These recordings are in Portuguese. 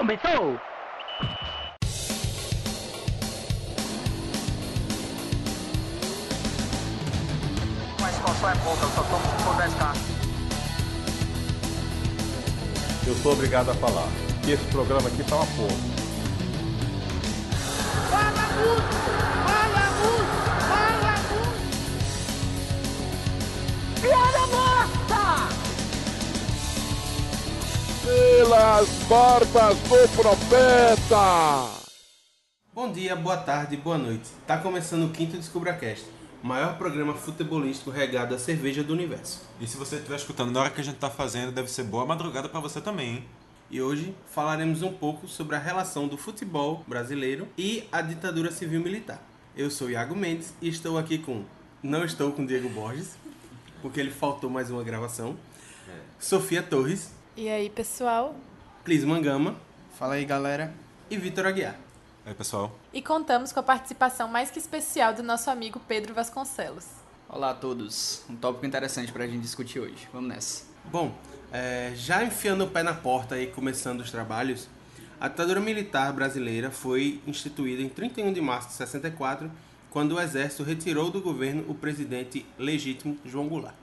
Começou! Mas qual é pouca, eu só tomo se for 10k. Eu sou obrigado a falar que esse programa aqui tá uma porra. Fala, Musto! Fala, Musto! Fala, Musto! Piada morta! Pelas barbas do profeta! Bom dia, boa tarde, boa noite. Tá começando o quinto DescubraCast, o maior programa futebolístico regado a cerveja do universo. E se você estiver escutando na hora que a gente tá fazendo, deve ser boa madrugada pra você também, hein? E hoje falaremos um pouco sobre a relação do futebol brasileiro e a ditadura civil-militar. Eu sou Iago Mendes e estou aqui com. Não estou com Diego Borges, porque ele faltou mais uma gravação. Sofia Torres, E aí, pessoal? Clis Mangama Fala aí, galera. e Vitor Aguiar. Aí, pessoal. E contamos com a participação mais que especial do nosso amigo Pedro Vasconcelos. Olá a todos. Um tópico interessante pra gente discutir hoje. Vamos nessa. Bom, é, já enfiando o pé na porta e começando os trabalhos, a ditadura militar brasileira foi instituída em 31 de março de 64, quando o exército retirou do governo o presidente legítimo João Goulart.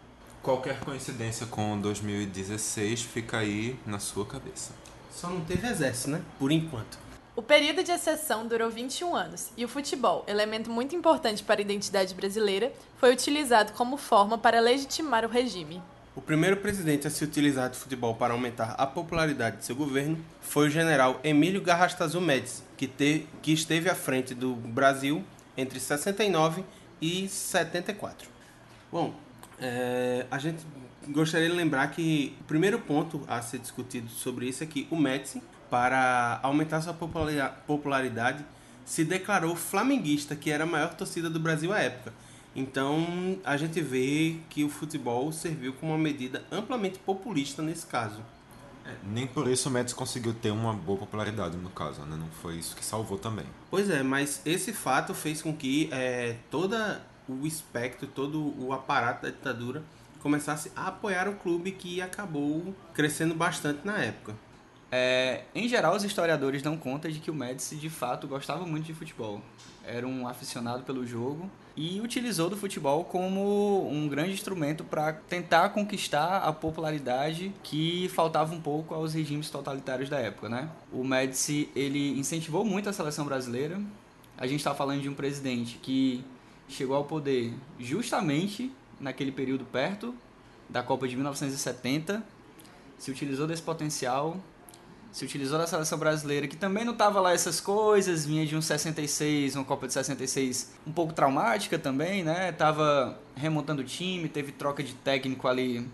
Qualquer coincidência com 2016 fica aí na sua cabeça. Só não teve exército, né? Por enquanto. O período de exceção durou 21 anos e o futebol, elemento muito importante para a identidade brasileira, foi utilizado como forma para legitimar o regime. O primeiro presidente a se utilizar de futebol para aumentar a popularidade de seu governo foi o general Emílio Garrastazu Médici, que, te- que esteve à frente do Brasil entre 69 e 74. Bom, é, a gente gostaria de lembrar que o primeiro ponto a ser discutido sobre isso é que o Médici, para aumentar sua popularidade, se declarou flamenguista, que era a maior torcida do Brasil à época. Então a gente vê que o futebol serviu como uma medida amplamente populista nesse caso. É, nem por isso o Médici conseguiu ter uma boa popularidade, no caso, né? Não foi isso que salvou também. Pois é, mas esse fato fez com que é, todo o espectro, todo o aparato da ditadura começasse a apoiar o clube que acabou crescendo bastante na época. É, em geral, os historiadores dão conta de que o Médici de fato gostava muito de futebol. Era um aficionado pelo jogo e utilizou do futebol como um grande instrumento para tentar conquistar a popularidade que faltava um pouco aos regimes totalitários da época, né? O Médici ele incentivou muito a seleção brasileira. A gente está falando de um presidente que chegou ao poder justamente naquele período perto da Copa de 1970 se utilizou desse potencial, se utilizou da seleção brasileira, que também não tava lá essas coisas, vinha de um 66, uma Copa de 66 um pouco traumática também, né? Tava remontando o time, teve troca de técnico ali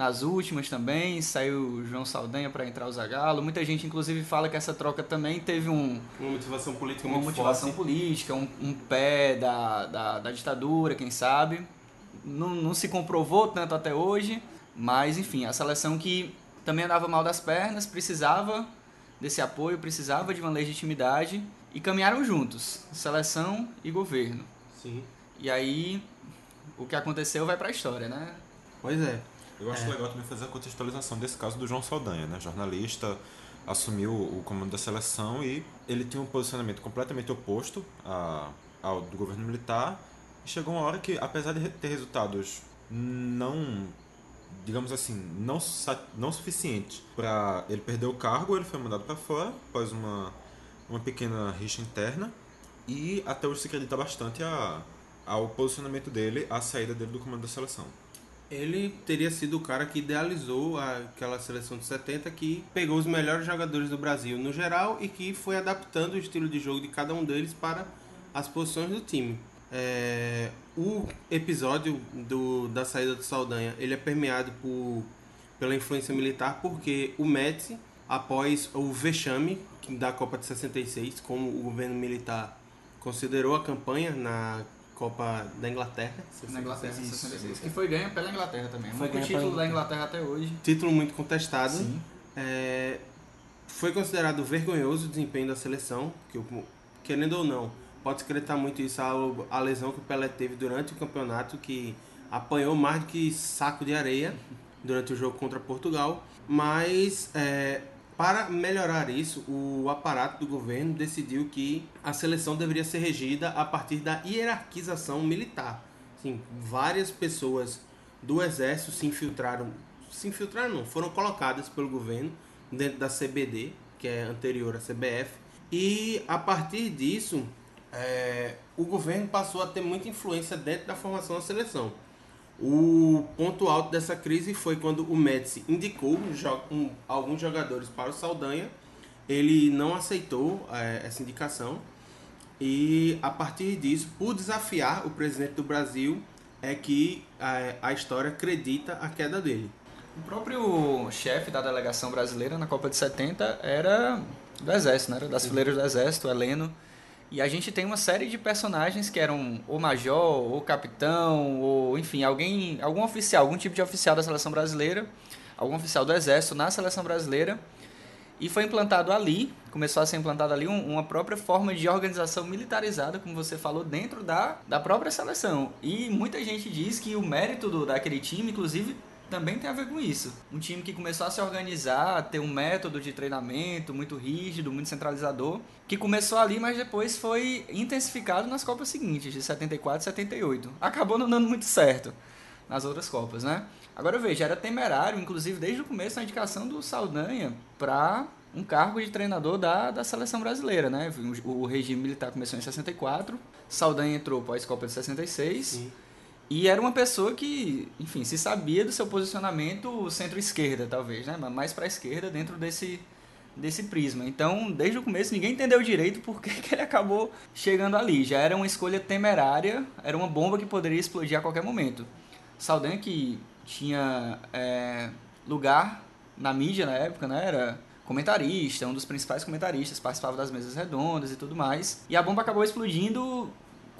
nas últimas também, saiu o João Saldanha para entrar o Zagallo. Muita gente inclusive fala que essa troca também teve um Uma motivação política uma motivação forte. política, um, um pé da, da, da ditadura, quem sabe. Não, não se comprovou tanto até hoje, mas enfim, a seleção que também andava mal das pernas, precisava desse apoio, precisava de uma legitimidade e caminharam juntos, seleção e governo. Sim. E aí o que aconteceu vai para a história, né? Pois é. Eu acho legal também fazer a contextualização desse caso do João Saldanha, né? Jornalista, assumiu o comando da seleção e ele tinha um posicionamento completamente oposto a- ao do governo militar. E chegou uma hora que, apesar de ter resultados não, digamos assim, não, não suficientes para ele perder o cargo, ele foi mandado para fora após uma, uma pequena rixa interna. E até hoje se acredita bastante a, ao posicionamento dele, à saída dele do comando da seleção. Ele teria sido o cara que idealizou aquela seleção de 70 que pegou os melhores jogadores do Brasil no geral e que foi adaptando o estilo de jogo de cada um deles para as posições do time. É, o episódio do, da saída do Saldanha ele é permeado por, pela influência militar porque o Médici, após o vexame da Copa de 66, como o governo militar considerou a campanha na Copa da Inglaterra, Na Inglaterra, 66. 66. Que foi ganha pela Inglaterra também. Foi o título da Inglaterra até hoje. título muito contestado. Sim. É, foi considerado vergonhoso o desempenho da seleção, que eu- querendo ou não, pode secretar muito isso a, a lesão que o Pelé teve durante o campeonato, que apanhou mais do que saco de areia durante o jogo contra Portugal. Mas é, para melhorar isso, o aparato do governo decidiu que a seleção deveria ser regida a partir da hierarquização militar. Sim, várias pessoas do exército se infiltraram, se infiltraram não, foram colocadas pelo governo dentro da CBD, que é anterior à CBF, e a partir disso é, o governo passou a ter muita influência dentro da formação da seleção. O ponto alto dessa crise foi quando o Médici indicou alguns jogadores para o Saldanha. Ele não aceitou é, essa indicação e a partir disso, por desafiar o presidente do Brasil, é que a, a história acredita a queda dele. O próprio chefe da delegação brasileira na Copa de 70 era do Exército, né? era das fileiras do Exército, Heleno. E a gente tem uma série de personagens que eram ou major, ou capitão, ou enfim, alguém, algum oficial, algum tipo de oficial da seleção brasileira, algum oficial do exército na seleção brasileira. E foi implantado ali, começou a ser implantado ali uma própria forma de organização militarizada, como você falou, dentro da, da própria seleção. E muita gente diz que o mérito do, daquele time, inclusive, também tem a ver com isso. Um time que começou a se organizar, ter um método de treinamento muito rígido, muito centralizador, que começou ali, mas depois foi intensificado nas Copas seguintes, de 74 e 78. Acabou não dando muito certo nas outras Copas, né? Agora veja, era temerário, inclusive desde o começo, a indicação do Saldanha para um cargo de treinador da, da seleção brasileira, né? O, regime militar começou em 64, Saldanha entrou pós-Copa de 66. Sim e era uma pessoa que, enfim, se sabia do seu posicionamento centro-esquerda, talvez, né? Mais para a esquerda dentro desse, desse prisma. Então, desde o começo, ninguém entendeu direito por que, que ele acabou chegando ali. Já era uma escolha temerária, era uma bomba que poderia explodir a qualquer momento. Saldanha, que tinha é, lugar na mídia na época, né? Era comentarista, um dos principais comentaristas, participava das mesas redondas e tudo mais. E a bomba acabou explodindo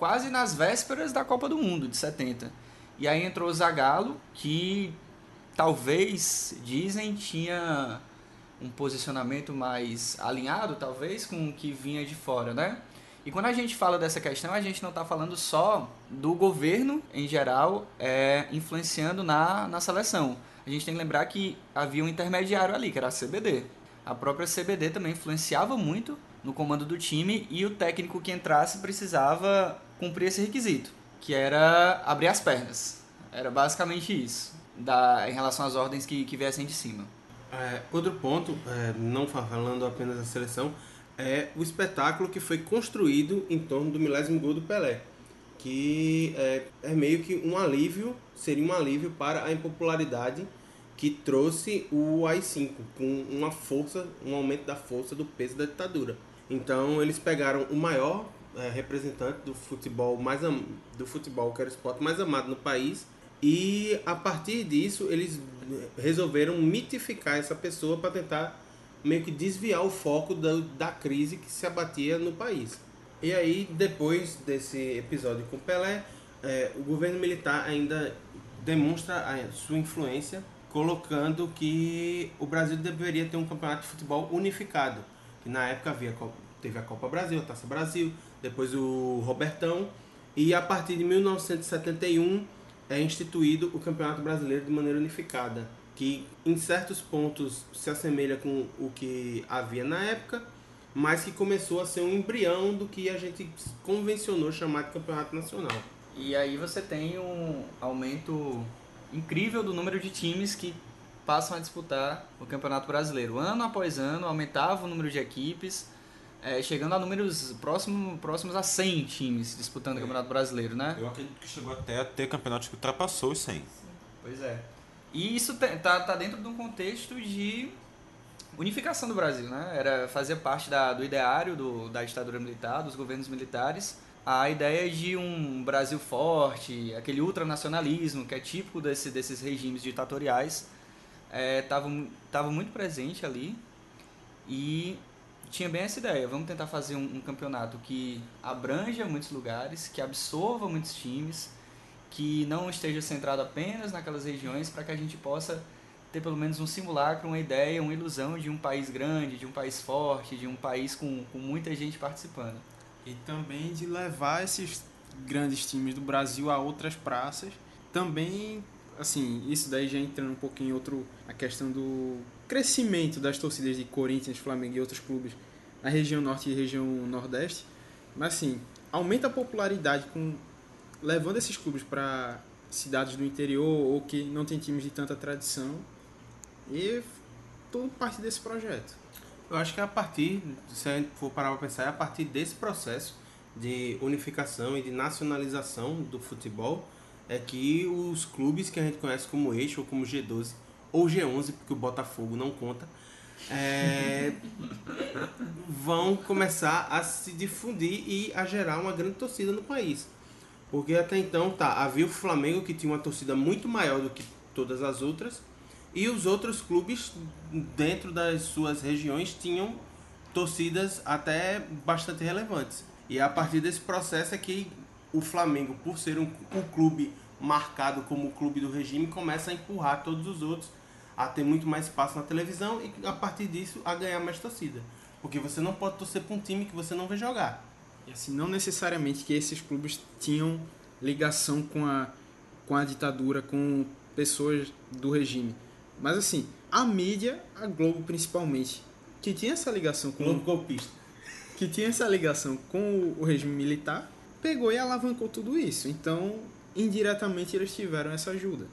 quase nas vésperas da Copa do Mundo de 70. E aí entrou o Zagallo, que talvez, dizem, tinha um posicionamento mais alinhado, talvez, com o que vinha de fora, né? E quando a gente fala dessa questão, a gente não está falando só do governo, em geral, é, influenciando na, na seleção. A gente tem que lembrar que havia um intermediário ali, que era a CBD. A própria CBD também influenciava muito no comando do time e o técnico que entrasse precisava cumprir esse requisito, que era abrir as pernas. Era basicamente isso, da, em relação às ordens que, que viessem de cima. É, outro ponto, é, não falando apenas da seleção, é o espetáculo que foi construído em torno do milésimo gol do Pelé, que é, é meio que um alívio, seria um alívio para a impopularidade que trouxe o AI-5, com uma força, um aumento da força do peso da ditadura. Então eles pegaram o maior é, representante do futebol mais am... do futebol que era o esporte mais amado no país e a partir disso eles resolveram mitificar essa pessoa para tentar meio que desviar o foco da, da crise que se abatia no país. E aí depois desse episódio com Pelé, é, o governo militar ainda demonstra a sua influência colocando que o Brasil deveria ter um campeonato de futebol unificado. Que na época havia teve a Copa Brasil, a Taça Brasil, depois o Robertão, e a partir de 1971 é instituído o Campeonato Brasileiro de maneira unificada, que em certos pontos se assemelha com o que havia na época, mas que começou a ser um embrião do que a gente convencionou chamar de Campeonato Nacional. E aí você tem um aumento incrível do número de times que passam a disputar o Campeonato Brasileiro. Ano após ano aumentava o número de equipes, é, chegando a números próximo, próximos a 100 times disputando é. o Campeonato Brasileiro, né? Eu acredito que chegou até a ter campeonatos que ultrapassou os 100. Pois é. E isso tá, tá dentro de um contexto de unificação do Brasil, né? Era fazer parte da, do ideário do, da ditadura militar, dos governos militares, a ideia de um Brasil forte, aquele ultranacionalismo que é típico desse, desses regimes ditatoriais, estava é, muito presente ali. E tinha bem essa ideia. Vamos tentar fazer um, um, campeonato que abranja muitos lugares, que absorva muitos times, que não esteja centrado apenas naquelas regiões, para que a gente possa ter pelo menos um simulacro, uma ideia, uma ilusão de um país grande, de um país forte, de um país com, com muita gente participando. E também de levar esses grandes times do Brasil a outras praças. Também, assim, isso daí já entrando um pouquinho em outro, a questão do crescimento das torcidas de Corinthians, Flamengo e outros clubes na região norte e região nordeste, mas assim, aumenta a popularidade com levando esses clubes para cidades do interior ou que não tem times de tanta tradição e tudo parte desse projeto. Eu acho que a partir, se a gente for parar para pensar, é a partir desse processo de unificação e de nacionalização do futebol é que os clubes que a gente conhece como eixo ou como G12 ou G11, porque o Botafogo não conta, é, vão começar a se difundir e a gerar uma grande torcida no país. Porque até então tá, havia o Flamengo que tinha uma torcida muito maior do que todas as outras, e os outros clubes dentro das suas regiões tinham torcidas até bastante relevantes. E a partir desse processo é que o Flamengo, por ser um, um clube marcado como o clube do regime, começa a empurrar todos os outros a ter muito mais espaço na televisão e a partir disso a ganhar mais torcida. Porque você não pode torcer para um time que você não vê jogar. E assim, não necessariamente que esses clubes tinham ligação com a, com a ditadura, com pessoas do regime. Mas assim, a mídia, a Globo principalmente, que tinha essa ligação com Globo golpista, que tinha essa ligação com o regime militar, pegou e alavancou tudo isso. Então, indiretamente eles tiveram essa ajuda.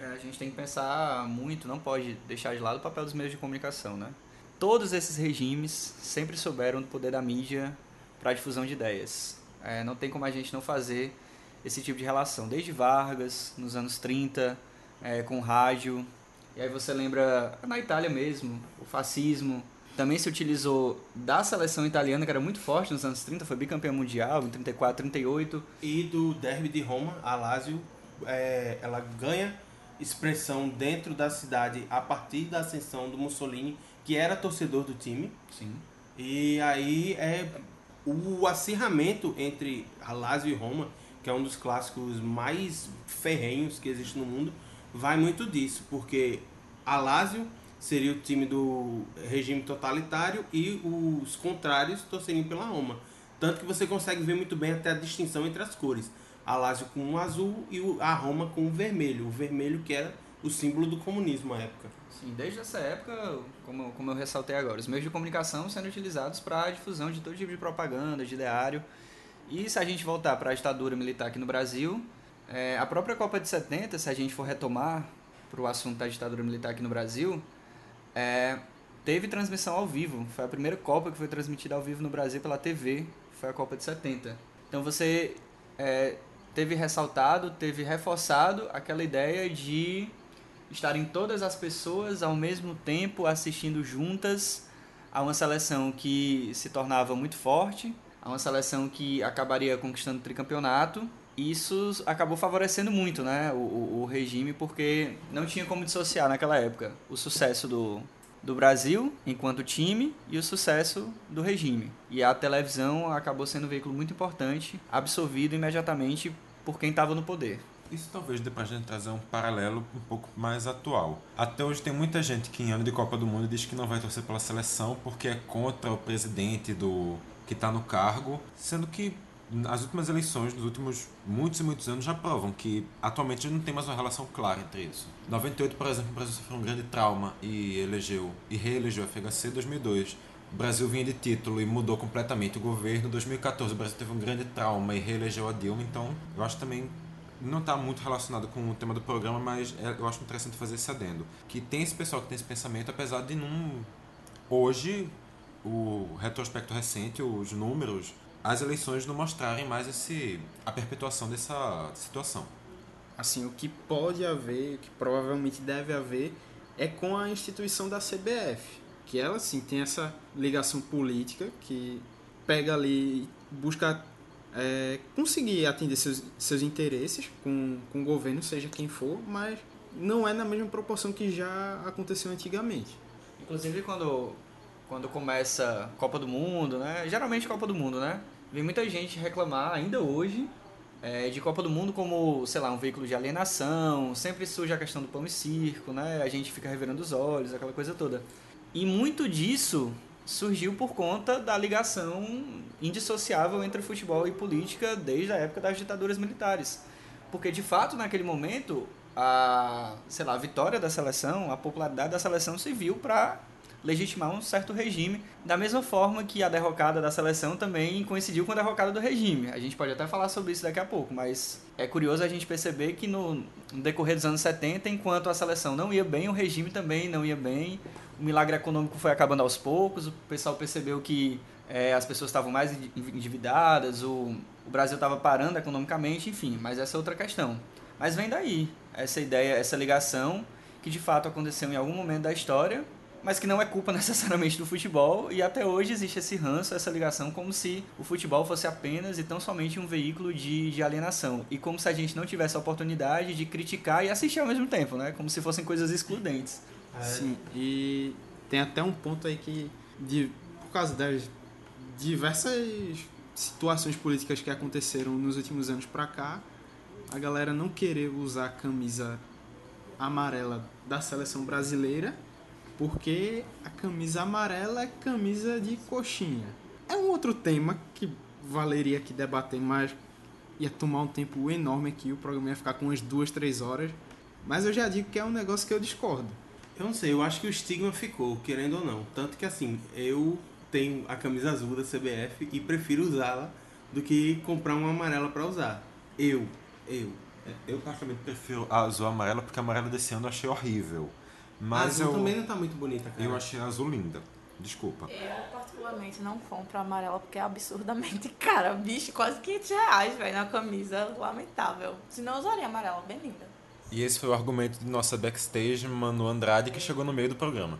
É, a gente tem que pensar muito, não pode deixar de lado o papel dos meios de comunicação, né? Todos esses regimes sempre souberam do poder da mídia para a difusão de ideias. É, não tem como a gente não fazer esse tipo de relação. Desde Vargas, nos anos 30, é, com rádio. E aí você lembra, na Itália mesmo, o fascismo. Também se utilizou da seleção italiana, que era muito forte nos anos 30, foi bicampeã mundial em 34, 38. E do derby de Roma, a Lazio, é, ela ganha expressão dentro da cidade a partir da ascensão do Mussolini, que era torcedor do time. Sim. E aí é o acirramento entre a Lazio e Roma, que é um dos clássicos mais ferrenhos que existe no mundo, vai muito disso, porque a Lazio seria o time do regime totalitário e os contrários torceriam pela Roma. Tanto que você consegue ver muito bem até a distinção entre as cores. A Lazio com o azul e a Roma com o vermelho. O vermelho que era o símbolo do comunismo à época. Sim, desde essa época, como, como eu ressaltei agora, os meios de comunicação sendo utilizados para a difusão de todo tipo de propaganda, de ideário. E se a gente voltar para a ditadura militar aqui no Brasil, é, a própria Copa de 70, se a gente for retomar para o assunto da ditadura militar aqui no Brasil, é, teve transmissão ao vivo. Foi a primeira Copa que foi transmitida ao vivo no Brasil pela TV, foi a Copa de 70. Então você é, teve ressaltado, teve reforçado aquela ideia de estarem todas as pessoas ao mesmo tempo assistindo juntas a uma seleção que se tornava muito forte, a uma seleção que acabaria conquistando o tricampeonato. Isso acabou favorecendo muito né, o, o, regime, porque não tinha como dissociar naquela época o sucesso do, do Brasil enquanto time e o sucesso do regime. E a televisão acabou sendo um veículo muito importante, absorvido imediatamente por quem estava no poder. Isso talvez dê pra gente trazer um paralelo um pouco mais atual. Até hoje tem muita gente que em ano de Copa do Mundo diz que não vai torcer pela seleção porque é contra o presidente do que está no cargo, sendo que as últimas eleições dos últimos muitos e muitos anos já provam que atualmente não tem mais uma relação clara entre isso. 98, por exemplo, o Brasil sofreu um grande trauma e elegeu e reelegeu a FHC 2002. O Brasil vinha de título e mudou completamente o governo. 2014 o Brasil teve um grande trauma e reelegeu a Dilma, então eu acho também não está muito relacionado com o tema do programa, mas é, eu acho interessante fazer esse adendo. Que tem esse pessoal que tem esse pensamento, apesar de não. Hoje, o retrospecto recente, os números, as eleições não mostrarem mais esse, a perpetuação dessa situação. Assim, o que pode haver, o que provavelmente deve haver, é com a instituição da CBF. Que ela, sim, tem essa ligação política que pega ali, busca é, conseguir atender seus, seus interesses com, com o governo, seja quem for, mas não é na mesma proporção que já aconteceu antigamente. Inclusive quando, quando começa Copa do Mundo, né? Geralmente Copa do Mundo, né? Vem muita gente reclamar ainda hoje é, de Copa do Mundo como, sei lá, um veículo de alienação, sempre surge a questão do pão e circo, né? A gente fica revirando os olhos, aquela coisa toda. E muito disso surgiu por conta da ligação indissociável entre futebol e política desde a época das ditaduras militares. Porque, de fato, naquele momento, a, sei lá, a vitória da seleção, a popularidade da seleção se viu para legitimar um certo regime, da mesma forma que a derrocada da seleção também coincidiu com a derrocada do regime. A gente pode até falar sobre isso daqui a pouco, mas é curioso a gente perceber que no, decorrer dos anos 70, enquanto a seleção não ia bem, o regime também não ia bem, o milagre econômico foi acabando aos poucos, o pessoal percebeu que é, as pessoas estavam mais endividadas, o, o Brasil estava parando economicamente, enfim, mas essa é outra questão. Mas vem daí, essa ideia, essa ligação que de fato aconteceu em algum momento da história mas que não é culpa necessariamente do futebol, e até hoje existe esse ranço, essa ligação, como se o futebol fosse apenas e tão somente um veículo de, de alienação, e como se a gente não tivesse a oportunidade de criticar e assistir ao mesmo tempo, né? Como se fossem coisas excludentes. É. Sim, e tem até um ponto aí que, de, por causa das diversas situações políticas que aconteceram nos últimos anos para cá, a galera não querer usar a camisa amarela da seleção brasileira porque a camisa amarela é camisa de coxinha. É um outro tema que valeria aqui debater, mas ia tomar um tempo enorme aqui, o programa ia ficar com umas duas, três horas. Mas eu já digo que é um negócio que eu discordo. Eu não sei, eu acho que o estigma ficou, querendo ou não. Tanto que assim, eu tenho a camisa azul da CBF e prefiro usá-la do que comprar uma amarela para usar. Eu, eu. Eu particularmente prefiro a azul amarela porque a amarela desse ano eu achei horrível. Mas a azul eu, também não tá muito bonita, cara. Eu achei a azul linda. Desculpa. Eu, particularmente, não compro a amarela porque é absurdamente cara. Bicho, quase 500 reais, velho, na camisa. Lamentável. Se não, usaria amarela, bem linda. E esse foi o argumento de nossa backstage, Manu Andrade, que chegou no meio do programa.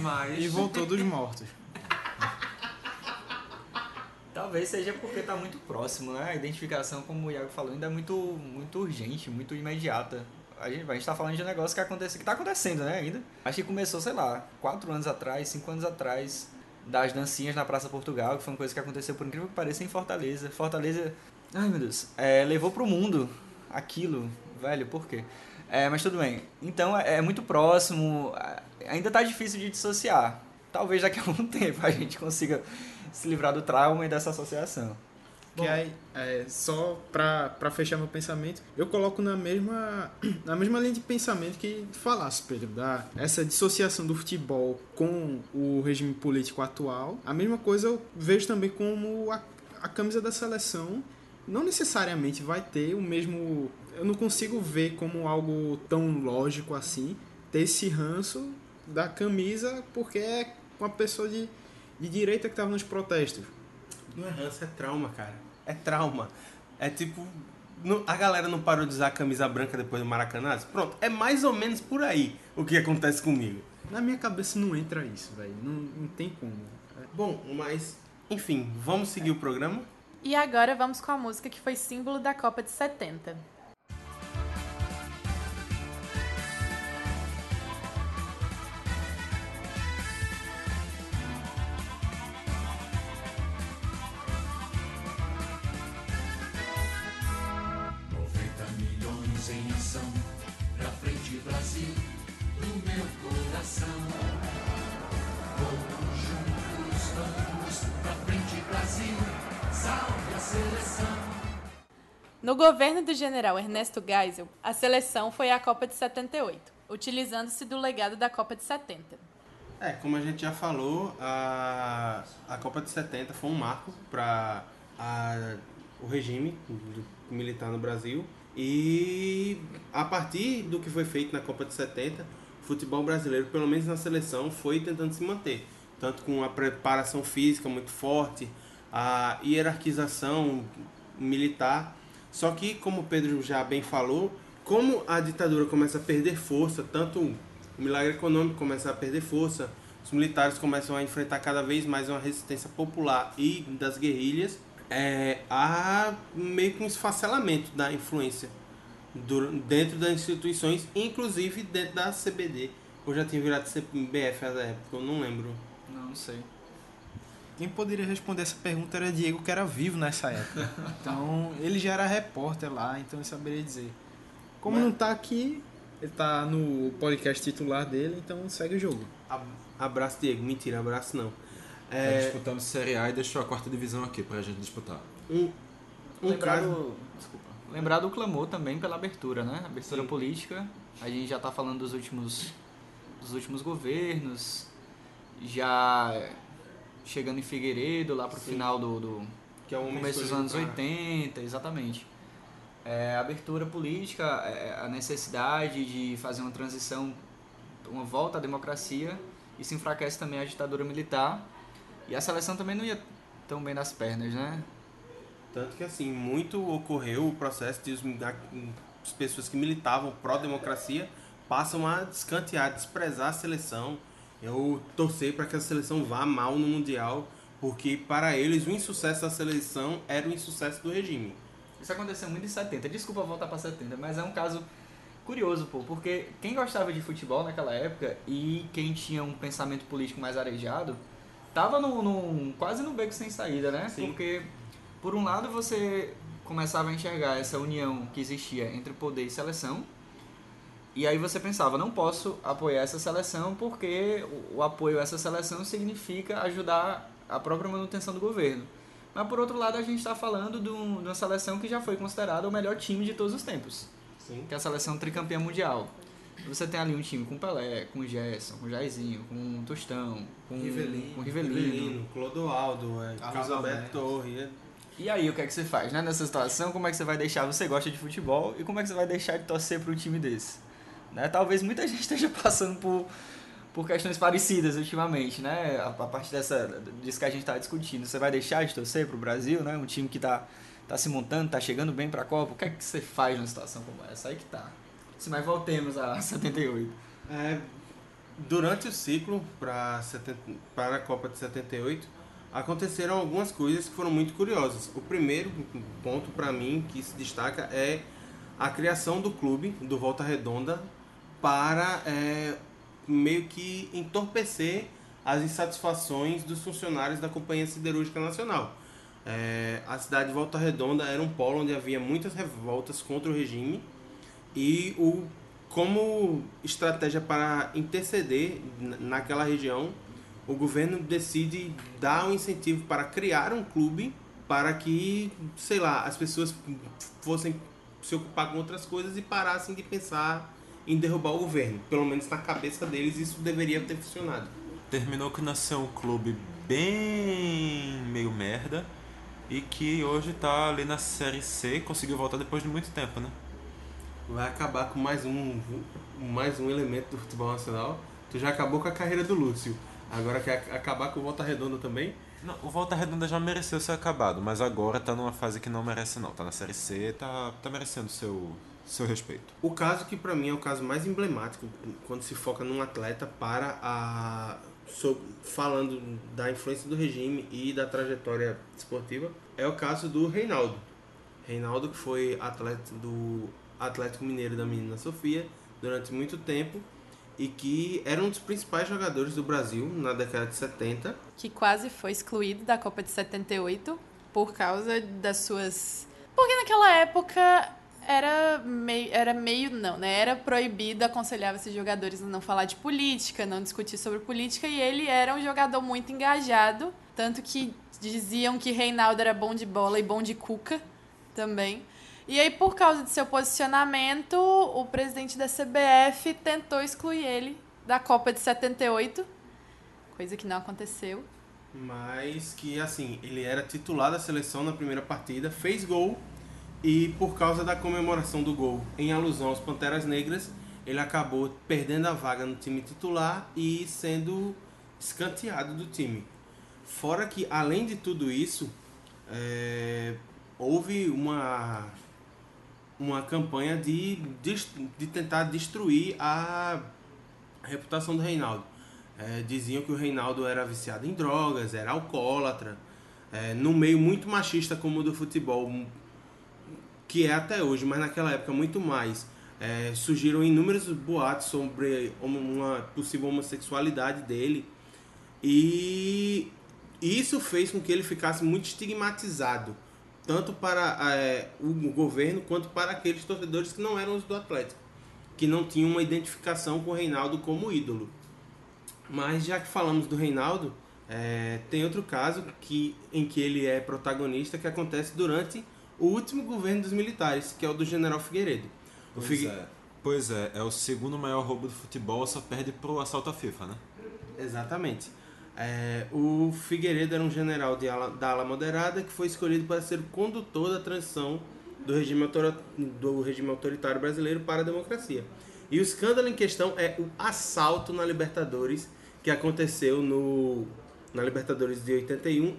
Mas... E voltou dos mortos. Talvez seja porque tá muito próximo, né? A identificação, como o Iago falou, ainda é muito, muito urgente, muito imediata a gente, tá falando de um negócio que acontece, que tá acontecendo, né, ainda. Acho que começou, sei lá, quatro anos atrás, cinco anos atrás, das dancinhas na Praça Portugal, que foi uma coisa que aconteceu, por incrível que pareça, em Fortaleza. Fortaleza, ai meu Deus, é, levou pro mundo aquilo, velho, por quê? É, mas tudo bem. Então é, é muito próximo, ainda tá difícil de dissociar. Talvez daqui a algum tempo a gente consiga se livrar do trauma e dessa associação. Que aí, é, só pra, pra fechar meu pensamento, eu coloco na mesma, na mesma linha de pensamento que falasse, Pedro, da essa dissociação do futebol com o regime político atual. A mesma coisa eu vejo também como a, a camisa da seleção não necessariamente vai ter o mesmo. Eu não consigo ver como algo tão lógico assim ter esse ranço da camisa porque é uma pessoa de, de direita que estava nos protestos. Não é ranço, é trauma, cara. É trauma. É tipo. a galera não parou de usar a camisa branca depois do Maracanã? Pronto, é mais ou menos por aí o que acontece comigo. Na minha cabeça não entra isso, velho. Não, não tem como. Bom, mas. Enfim, vamos seguir o programa? E agora vamos com a música que foi símbolo da Copa de 70. No governo do general Ernesto Geisel, a seleção foi à Copa de 78, utilizando-se do legado da Copa de 70. É, como a gente já falou, a, a Copa de 70 foi um marco para o regime militar no Brasil. E a partir do que foi feito na Copa de 70, o futebol brasileiro, pelo menos na seleção, foi tentando se manter. Tanto com a preparação física muito forte, a hierarquização militar. Só que, como Pedro já bem falou, como a ditadura começa a perder força, tanto o milagre econômico começa a perder força, os militares começam a enfrentar cada vez mais uma resistência popular e das guerrilhas, é, há meio que um esfacelamento da influência do, dentro das instituições, inclusive dentro da CBD. Ou já tinha virado CBF nessa época, eu não lembro. Não sei. Quem poderia responder essa pergunta era Diego, que era vivo nessa época. Então, ele já era repórter lá, então ele saberia dizer. Como Mas... não tá aqui, ele tá no podcast titular dele, então segue o jogo. Abraço, Diego. Mentira, abraço não. É... Tá disputando Série A e deixou a quarta divisão aqui pra gente disputar. Um, um caso... Desculpa. Lembrar do clamor também pela abertura, né? Abertura política. A gente já está falando dos últimos, dos últimos governos, já chegando em Figueiredo, lá pro Sim. final do, do Que é um começo dos anos 80, exatamente. É, a abertura política, é, a necessidade de fazer uma transição, uma volta à democracia, isso enfraquece também a ditadura militar. E a seleção também não ia tão bem nas pernas, né? Tanto que assim, muito ocorreu o processo de as pessoas que militavam pró-democracia passam a descantear, desprezar a seleção. Eu torcer para que a seleção vá mal no Mundial, porque para eles o insucesso da seleção era o insucesso do regime. Isso aconteceu muito em 70. Desculpa voltar para 70, mas é um caso curioso, pô, porque quem gostava de futebol naquela época e quem tinha um pensamento político mais arejado, tava no, no- quase no beco sem saída, né? Sim. Porque, por um lado, você começava a enxergar essa união que existia entre poder e seleção, e aí você pensava, não posso apoiar essa seleção porque o, apoio a essa seleção significa ajudar a própria manutenção do governo. Mas por outro lado, a gente está falando de, um- de uma seleção que já foi considerada o melhor time de todos os tempos, Sim. que é a seleção tricampeã mundial. Você tem ali um time com Pelé, com Gerson, com Jairzinho, com Tostão, com Rivelino. com Rivelino. Clodoaldo, é, Carlos Carlos Alberto Alberto. Torre. é. E aí, o que é que você faz, né? Nessa situação, como é que você vai deixar? Você gosta de futebol e como é que você vai deixar de torcer para um time desse? Né? Talvez muita gente esteja passando por, por questões parecidas ultimamente, né? A, a partir dessa, disso que a gente está discutindo. Você vai deixar de torcer para o Brasil, né? Um time que está tá se montando, está chegando bem para a Copa. O que é que você faz numa situação como essa? Aí que tá. Se mas voltemos a 78. É, durante o ciclo pra 70 para a Copa de 78, aconteceram algumas coisas que foram muito curiosas. O primeiro ponto para mim que se destaca é a criação do clube, do Volta Redonda, para é, meio que entorpecer as insatisfações dos funcionários da Companhia Siderúrgica Nacional. É, a cidade de Volta Redonda era um polo onde havia muitas revoltas contra o regime e o como estratégia para interceder naquela região, o governo decide dar um incentivo para criar um clube para que, sei lá, as pessoas fossem se ocupar com outras coisas e parassem de pensar em derrubar o governo. Pelo menos na cabeça deles isso deveria ter funcionado. Terminou que nasceu um clube bem meio merda e que hoje tá ali na Série C e conseguiu voltar depois de muito tempo, né? Vai acabar com mais um, mais um elemento do futebol nacional. Tu já acabou com a carreira do Lúcio. Agora quer acabar com o Volta Redonda também? Não, o Volta Redonda já mereceu ser acabado, mas agora tá numa fase que não merece não. Tá na Série C, tá, tá merecendo seu, seu respeito. O caso que pra mim é o caso mais emblemático quando se foca num atleta para a so- falando da influência do regime e da trajetória esportiva é o caso do Reinaldo. Reinaldo que foi atleta do Atlético Mineiro da Menina Sofia durante muito tempo e que era um dos principais jogadores do Brasil na década de 70. que quase foi excluído da Copa de 78 por causa das suas. Porque naquela época era meio, era meio não, né? Era proibido, aconselhava esses jogadores a não falar de política, não discutir sobre política, e ele era um jogador muito engajado, tanto que diziam que Reinaldo era bom de bola e bom de cuca também. E aí, por causa de seu posicionamento, o presidente da CBF tentou excluir ele da Copa de 78, coisa que não aconteceu. Mas que, assim, ele era titular da seleção na primeira partida, fez gol e por causa da comemoração do gol em alusão aos Panteras Negras, ele acabou perdendo a vaga no time titular e sendo escanteado do time. Fora que, além de tudo isso, é, houve uma, uma campanha de, de, de tentar destruir a reputação do Reinaldo. É, diziam que o Reinaldo era viciado em drogas, era alcoólatra, é, num meio muito machista como o do futebol, um- que é até hoje, mas naquela época muito mais. É, surgiram inúmeros boatos sobre uma possível homossexualidade dele e isso fez com que ele ficasse muito estigmatizado, tanto para é, o governo quanto para aqueles torcedores que não eram os do Atlético, que não tinham uma identificação com o Reinaldo como ídolo. Mas já que falamos do Reinaldo, é, tem outro caso que, em que ele é protagonista que acontece durante o último governo dos militares, que é o do general Figueiredo. Pois Figue- é. Pois é, é o segundo maior roubo do futebol, só perde pro assalto à FIFA, né? Exatamente. É, o Figueiredo era um general de ala- da ala moderada que foi escolhido para ser o condutor da transição do regime, autora- do regime autoritário brasileiro para a democracia. E o escândalo em questão é o assalto na Libertadores que aconteceu no, na Libertadores de 81,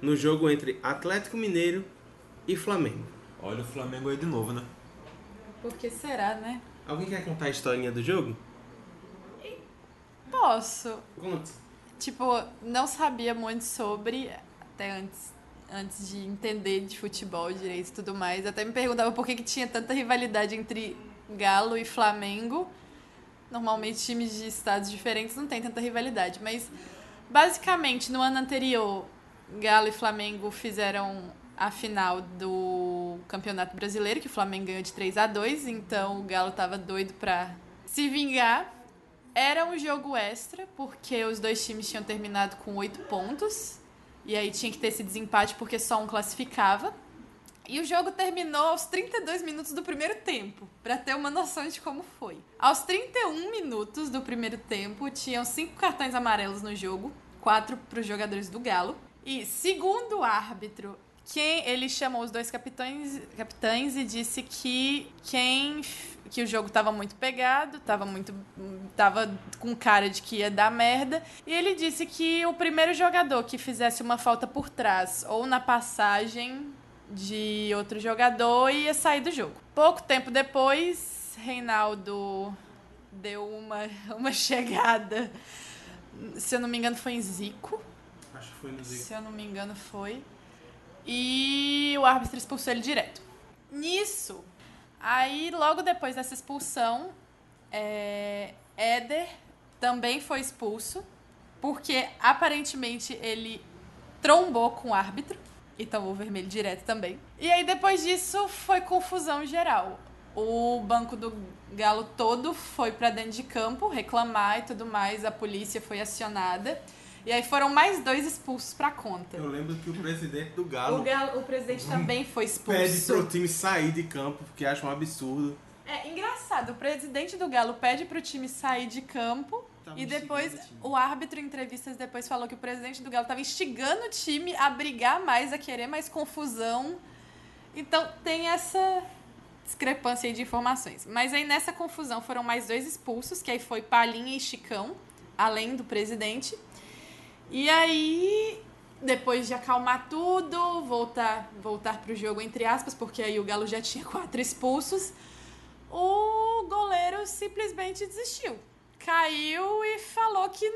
no jogo entre Atlético Mineiro e Flamengo. Olha o Flamengo aí de novo, né? Por que será, né? Alguém quer contar a historinha do jogo? Posso. Conte. Tipo, não sabia muito sobre, até antes, antes de entender de futebol direito e tudo mais. Até me perguntava por que, que tinha tanta rivalidade entre Galo e Flamengo. Normalmente times de estados diferentes não tem tanta rivalidade, mas basicamente no ano anterior, Galo e Flamengo fizeram a final do Campeonato Brasileiro, que o Flamengo ganhou de 3 a 2 então o Galo tava doido pra se vingar. Era um jogo extra, porque os dois times tinham terminado com oito pontos. E aí tinha que ter esse desempate porque só um classificava. E o jogo terminou aos 32 minutos do primeiro tempo, para ter uma noção de como foi. Aos 31 minutos do primeiro tempo, tinham cinco cartões amarelos no jogo, quatro para os jogadores do Galo. E segundo o árbitro, quem ele chamou os dois capitães, capitães e disse que quem que o jogo tava muito pegado, tava muito tava com cara de que ia dar merda, e ele disse que o primeiro jogador que fizesse uma falta por trás ou na passagem de outro jogador ia sair do jogo. Pouco tempo depois, Reinaldo deu uma, uma chegada, se eu não me engano foi em Zico, Acho que foi no se eu não me engano foi. E o árbitro expulsou ele direto. Nisso, aí logo depois dessa expulsão, é, Éder também foi expulso, porque aparentemente ele trombou com o árbitro e tomou vermelho direto também. E aí depois disso foi confusão geral. O banco do Galo todo foi pra dentro de campo reclamar e tudo mais, a polícia foi acionada. E aí foram mais dois expulsos pra conta. Eu lembro que o presidente do Galo O, Galo, o presidente também foi expulso. pede pro time sair de campo porque acha um absurdo. É engraçado, o presidente do Galo pede pro time sair de campo Tava e depois o árbitro em entrevistas depois falou que o presidente do Galo tava instigando o time a brigar mais, a querer mais confusão. Então tem essa discrepância aí de informações. Mas aí nessa confusão foram mais dois expulsos, que aí foi Palinha e Chicão, além do presidente. E aí, depois de acalmar tudo, voltar, voltar pro jogo, entre aspas, porque aí o Galo já tinha quatro expulsos, o goleiro simplesmente desistiu. Caiu e falou que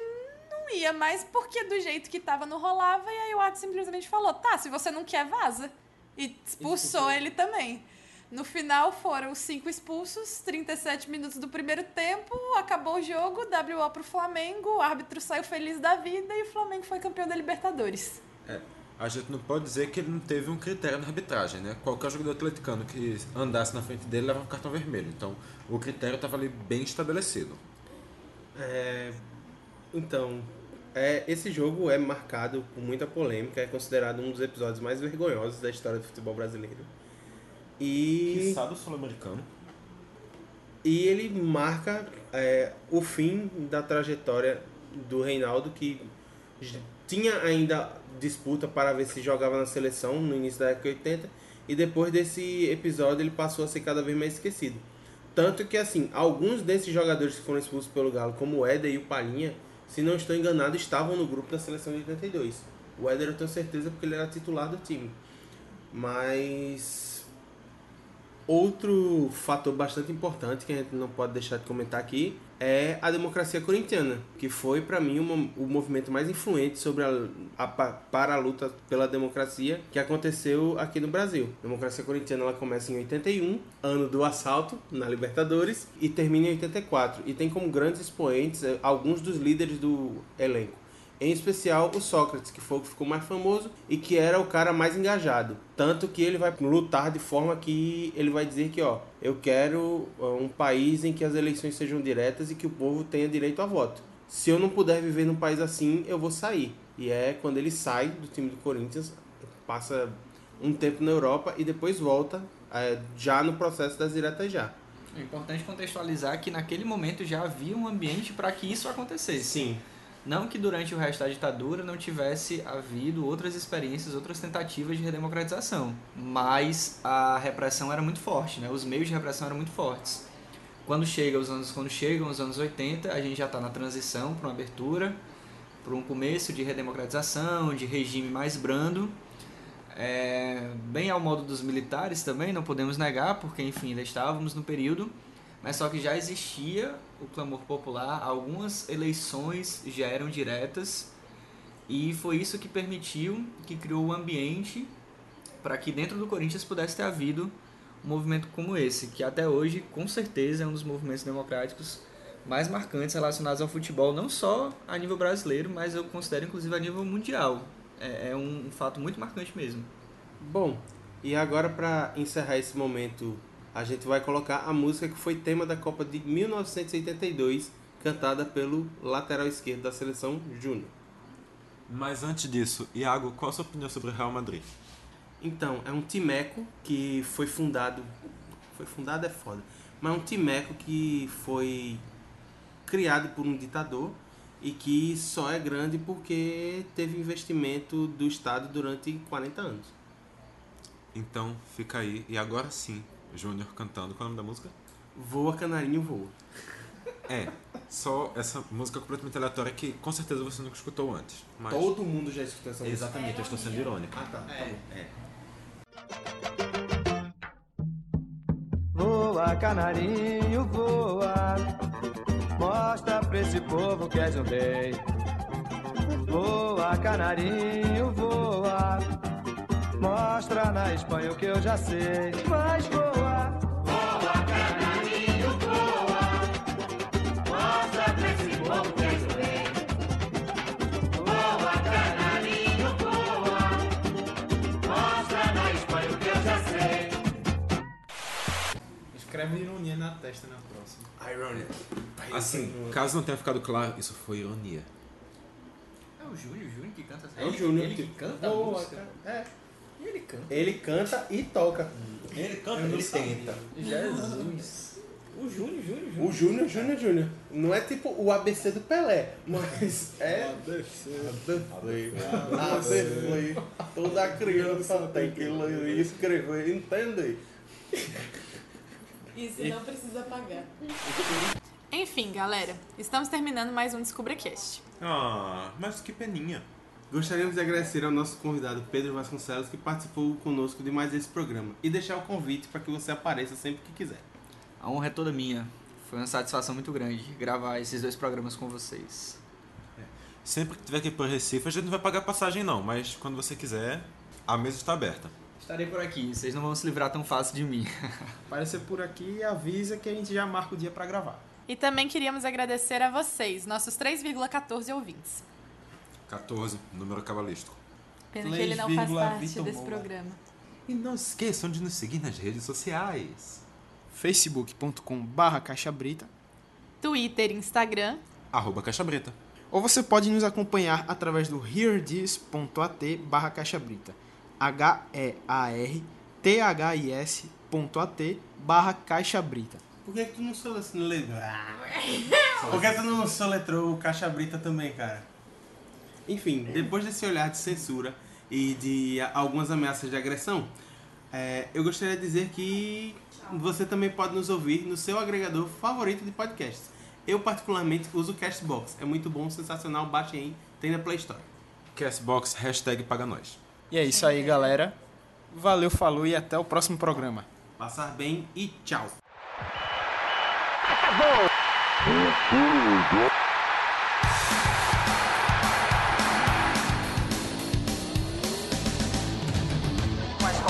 não ia mais, porque do jeito que tava não rolava, e aí o árbitro simplesmente falou, tá, se você não quer, vaza. E expulsou ele também. No final foram cinco expulsos, 37 minutos do primeiro tempo, acabou o jogo, WO pro Flamengo, o árbitro saiu feliz da vida e o Flamengo foi campeão da Libertadores. É, a gente não pode dizer que ele não teve um critério na arbitragem, né? Qualquer jogador atleticano que andasse na frente dele levava um cartão vermelho. Então, o critério estava ali bem estabelecido. É, então, é, esse jogo é marcado por muita polêmica, é considerado um dos episódios mais vergonhosos da história do futebol brasileiro. E, Quiçá do sul-americano. e ele marca é, o fim da trajetória do Reinaldo, que tinha ainda disputa para ver se jogava na seleção no início da década de 80, e depois desse episódio ele passou a ser cada vez mais esquecido. Tanto que, assim, alguns desses jogadores que foram expulsos pelo Galo, como o Éder e o Palinha, se não estou enganado, estavam no grupo da seleção de 82. O Éder eu tenho certeza porque ele era titular do time. Mas outro fator bastante importante que a gente não pode deixar de comentar aqui é a democracia corintiana, que foi para mim uma, o movimento mais influente sobre a, a, pa- para a luta pela democracia que aconteceu aqui no Brasil. A democracia corintiana ela começa em 81, ano do assalto na Libertadores, e termina em 84. E tem como grandes expoentes eh, alguns dos líderes do elenco. Em especial o Sócrates, que foi o que ficou mais famoso e que era o cara mais engajado. Tanto que ele vai lutar de forma que ele vai dizer que, ó, eu quero um país em que as eleições sejam diretas e que o povo tenha direito a voto. Se eu não puder viver num país assim, eu vou sair. E é quando ele sai do time do Corinthians, passa um tempo na Europa e depois volta é, já no processo das diretas já. É importante contextualizar que naquele momento já havia um ambiente para que isso acontecesse. Sim. Não que durante o resto da ditadura não tivesse havido outras experiências, outras tentativas de redemocratização, mas a repressão era muito forte, né? Os meios de repressão eram muito fortes. Quando chega os anos, quando chegam os anos 80, a gente já está na transição para uma abertura, para um começo de redemocratização, de regime mais brando, é, bem ao modo dos militares também, não podemos negar, porque enfim, ainda estávamos no período mas só que já existia o clamor popular, algumas eleições já eram diretas e foi isso que permitiu, que criou o ambiente para que dentro do Corinthians pudesse ter havido um movimento como esse, que até hoje com certeza é um dos movimentos democráticos mais marcantes relacionados ao futebol, não só a nível brasileiro, mas eu considero inclusive a nível mundial. É, é um, um fato muito marcante mesmo. Bom, e agora para encerrar esse momento a gente vai colocar a música que foi tema da Copa de 1982, cantada pelo lateral esquerdo da seleção Júnior. Mas antes disso, Iago, qual a sua opinião sobre o Real Madrid? Então, é um timeco que foi fundado. Foi fundado é foda. Mas é um timeco que foi criado por um ditador e que só é grande porque teve investimento do Estado durante 40 anos. Então, fica aí. E agora sim, Júnior cantando. Qual é o nome da música? Voa, canarinho, voa. É, só essa música completamente aleatória que com certeza você nunca escutou antes. Mas... Todo mundo já escutou essa música. Exatamente, eu estou sendo irônico. Ah, tá. tá é. bom. é. Voa, canarinho, voa. Mostra pra esse povo que és um rei. Voa, canarinho, voa. Mostra na Espanha o que eu já sei. Mas voa. Voa, canarinho, voa. Mostra pra esse povo que és rei. Voa, canarinho, voa. Mostra na Espanha o que eu já sei. Escreve ironia na testa na próxima. Irônia. Assim, caso não tenha ficado claro, isso foi ironia. É o Júnior, o Júnior que canta essa É o Ele que- que canta a Boa, música. É. E ele canta. Ele canta e toca. Ele canta, ele sabia. tenta. Jesus. O Júnior, Júnior, Júnior. O Júnior, Júnior, Júnior. Não é tipo o ABC do Pelé, mas é. ABC. ABC. Toda criança tem que ler e escrever, entende? Isso não precisa pagar. Enfim, galera, estamos terminando mais um DescubraCast. Ah, mas que peninha. Gostaríamos de agradecer ao nosso convidado Pedro Vasconcelos que participou conosco de mais esse programa e deixar o convite para que você apareça sempre que quiser. A honra é toda minha. Foi uma satisfação muito grande gravar esses dois programas com vocês. Sempre que tiver aqui por Recife, a gente não vai pagar passagem não, mas quando você quiser, a mesa está aberta. Estarei por aqui, vocês não vão se livrar tão fácil de mim. Aparecer por aqui e avisa que a gente já marca o dia pra gravar. E também queríamos agradecer a vocês, nossos 3,14 ouvintes. 14, número cabalístico. Pena que ele não faz 3,20 parte desse programa. E não esqueçam de nos seguir nas redes sociais. facebook.com barra caixabrita Twitter, Instagram. Arroba Caixa Breta. ou você pode nos acompanhar através do hearthis.at barra caixabrita H-E-A-R-T-H-I-S.at barra caixabrita Por que, que tu não soletrou? Por que tu não soletrou o Caixa Brita também, cara? Enfim, depois desse olhar de censura e de a- algumas ameaças de agressão, é, eu gostaria de dizer que você também pode nos ouvir no seu agregador favorito de podcasts. Eu, particularmente, uso o Castbox. É muito bom, sensacional. Baixem aí, tem na Play Store. Castbox, hashtag paga nós. E é isso aí, galera. Valeu, falou e até o próximo programa. Passar bem e tchau.